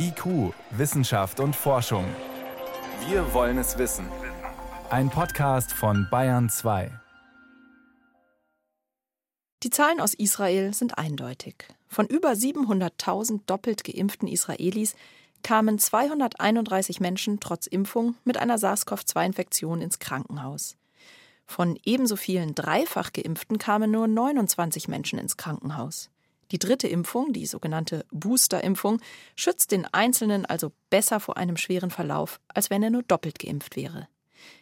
IQ, Wissenschaft und Forschung. Wir wollen es wissen. Ein Podcast von Bayern 2. Die Zahlen aus Israel sind eindeutig. Von über 700.000 doppelt geimpften Israelis kamen 231 Menschen trotz Impfung mit einer SARS-CoV-2-Infektion ins Krankenhaus. Von ebenso vielen dreifach geimpften kamen nur 29 Menschen ins Krankenhaus. Die dritte Impfung, die sogenannte Booster-Impfung, schützt den Einzelnen also besser vor einem schweren Verlauf, als wenn er nur doppelt geimpft wäre.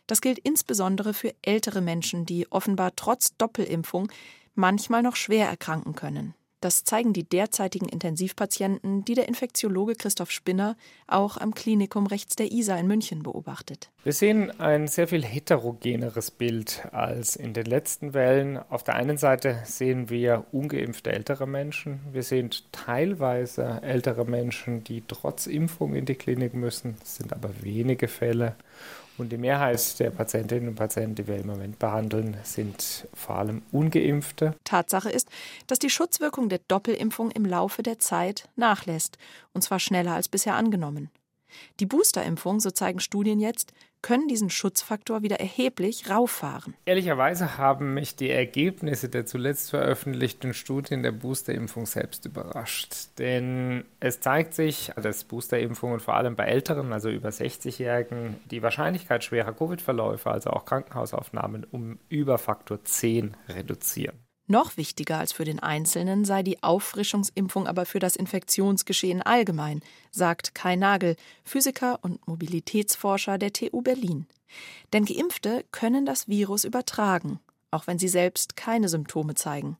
Das gilt insbesondere für ältere Menschen, die offenbar trotz Doppelimpfung manchmal noch schwer erkranken können. Das zeigen die derzeitigen Intensivpatienten, die der Infektiologe Christoph Spinner auch am Klinikum rechts der Isar in München beobachtet. Wir sehen ein sehr viel heterogeneres Bild als in den letzten Wellen. Auf der einen Seite sehen wir ungeimpfte ältere Menschen. Wir sehen teilweise ältere Menschen, die trotz Impfung in die Klinik müssen. Das sind aber wenige Fälle. Und die Mehrheit der Patientinnen und Patienten, die wir im Moment behandeln, sind vor allem ungeimpfte. Tatsache ist, dass die Schutzwirkung der Doppelimpfung im Laufe der Zeit nachlässt, und zwar schneller als bisher angenommen. Die Boosterimpfung, so zeigen Studien jetzt, können diesen Schutzfaktor wieder erheblich rauffahren. Ehrlicherweise haben mich die Ergebnisse der zuletzt veröffentlichten Studien der Boosterimpfung selbst überrascht. Denn es zeigt sich, dass Boosterimpfungen vor allem bei Älteren, also über 60-Jährigen, die Wahrscheinlichkeit schwerer Covid-Verläufe, also auch Krankenhausaufnahmen, um über Faktor 10 reduzieren. Noch wichtiger als für den Einzelnen sei die Auffrischungsimpfung aber für das Infektionsgeschehen allgemein, sagt Kai Nagel, Physiker und Mobilitätsforscher der TU Berlin. Denn Geimpfte können das Virus übertragen, auch wenn sie selbst keine Symptome zeigen.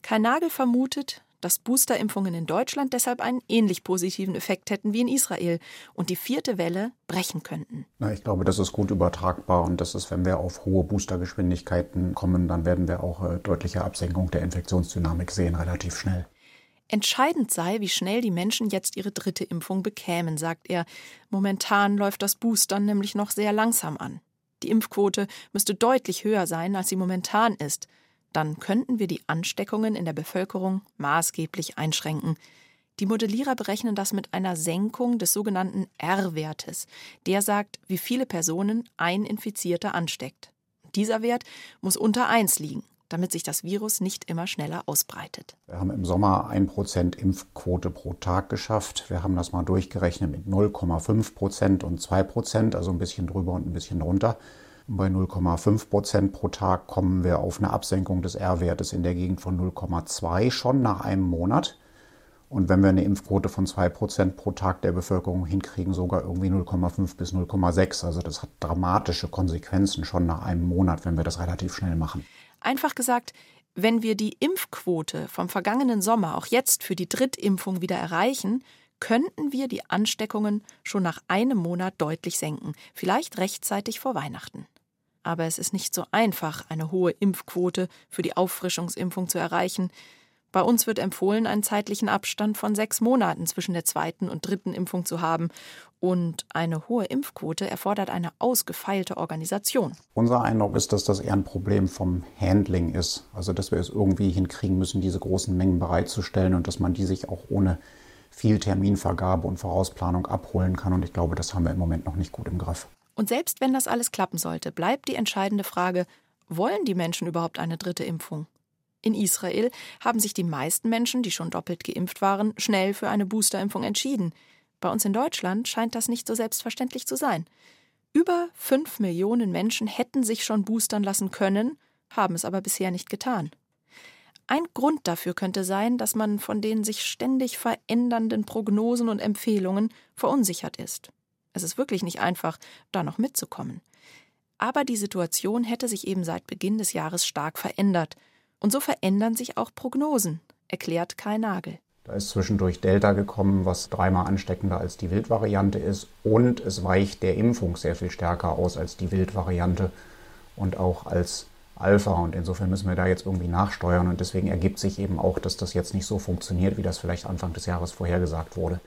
Kai Nagel vermutet, dass Boosterimpfungen in Deutschland deshalb einen ähnlich positiven Effekt hätten wie in Israel und die vierte Welle brechen könnten. Na, ich glaube, das ist gut übertragbar und das ist, wenn wir auf hohe Boostergeschwindigkeiten kommen, dann werden wir auch äh, deutliche Absenkung der Infektionsdynamik sehen, relativ schnell. Entscheidend sei, wie schnell die Menschen jetzt ihre dritte Impfung bekämen, sagt er. Momentan läuft das Boostern nämlich noch sehr langsam an. Die Impfquote müsste deutlich höher sein, als sie momentan ist dann könnten wir die Ansteckungen in der Bevölkerung maßgeblich einschränken. Die Modellierer berechnen das mit einer Senkung des sogenannten R-Wertes. Der sagt, wie viele Personen ein Infizierter ansteckt. Dieser Wert muss unter 1 liegen, damit sich das Virus nicht immer schneller ausbreitet. Wir haben im Sommer 1% Impfquote pro Tag geschafft. Wir haben das mal durchgerechnet mit 0,5% und 2%, also ein bisschen drüber und ein bisschen drunter. Bei 0,5 Prozent pro Tag kommen wir auf eine Absenkung des R-Wertes in der Gegend von 0,2 schon nach einem Monat. Und wenn wir eine Impfquote von 2 Prozent pro Tag der Bevölkerung hinkriegen, sogar irgendwie 0,5 bis 0,6. Also das hat dramatische Konsequenzen schon nach einem Monat, wenn wir das relativ schnell machen. Einfach gesagt, wenn wir die Impfquote vom vergangenen Sommer auch jetzt für die Drittimpfung wieder erreichen, könnten wir die Ansteckungen schon nach einem Monat deutlich senken, vielleicht rechtzeitig vor Weihnachten. Aber es ist nicht so einfach, eine hohe Impfquote für die Auffrischungsimpfung zu erreichen. Bei uns wird empfohlen, einen zeitlichen Abstand von sechs Monaten zwischen der zweiten und dritten Impfung zu haben. Und eine hohe Impfquote erfordert eine ausgefeilte Organisation. Unser Eindruck ist, dass das eher ein Problem vom Handling ist. Also, dass wir es irgendwie hinkriegen müssen, diese großen Mengen bereitzustellen und dass man die sich auch ohne viel Terminvergabe und Vorausplanung abholen kann. Und ich glaube, das haben wir im Moment noch nicht gut im Griff. Und selbst wenn das alles klappen sollte, bleibt die entscheidende Frage, wollen die Menschen überhaupt eine dritte Impfung? In Israel haben sich die meisten Menschen, die schon doppelt geimpft waren, schnell für eine Boosterimpfung entschieden. Bei uns in Deutschland scheint das nicht so selbstverständlich zu sein. Über fünf Millionen Menschen hätten sich schon boostern lassen können, haben es aber bisher nicht getan. Ein Grund dafür könnte sein, dass man von den sich ständig verändernden Prognosen und Empfehlungen verunsichert ist. Es ist wirklich nicht einfach, da noch mitzukommen. Aber die Situation hätte sich eben seit Beginn des Jahres stark verändert. Und so verändern sich auch Prognosen, erklärt Kai Nagel. Da ist zwischendurch Delta gekommen, was dreimal ansteckender als die Wildvariante ist. Und es weicht der Impfung sehr viel stärker aus als die Wildvariante und auch als Alpha und insofern müssen wir da jetzt irgendwie nachsteuern und deswegen ergibt sich eben auch, dass das jetzt nicht so funktioniert, wie das vielleicht Anfang des Jahres vorhergesagt wurde.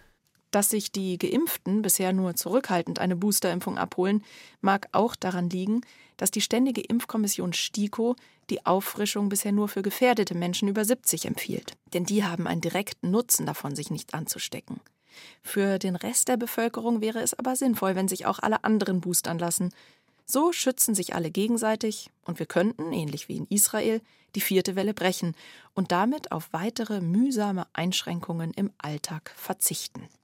Dass sich die Geimpften bisher nur zurückhaltend eine Boosterimpfung abholen, mag auch daran liegen, dass die Ständige Impfkommission STIKO die Auffrischung bisher nur für gefährdete Menschen über 70 empfiehlt. Denn die haben einen direkten Nutzen davon, sich nicht anzustecken. Für den Rest der Bevölkerung wäre es aber sinnvoll, wenn sich auch alle anderen boostern lassen. So schützen sich alle gegenseitig und wir könnten, ähnlich wie in Israel, die vierte Welle brechen und damit auf weitere mühsame Einschränkungen im Alltag verzichten.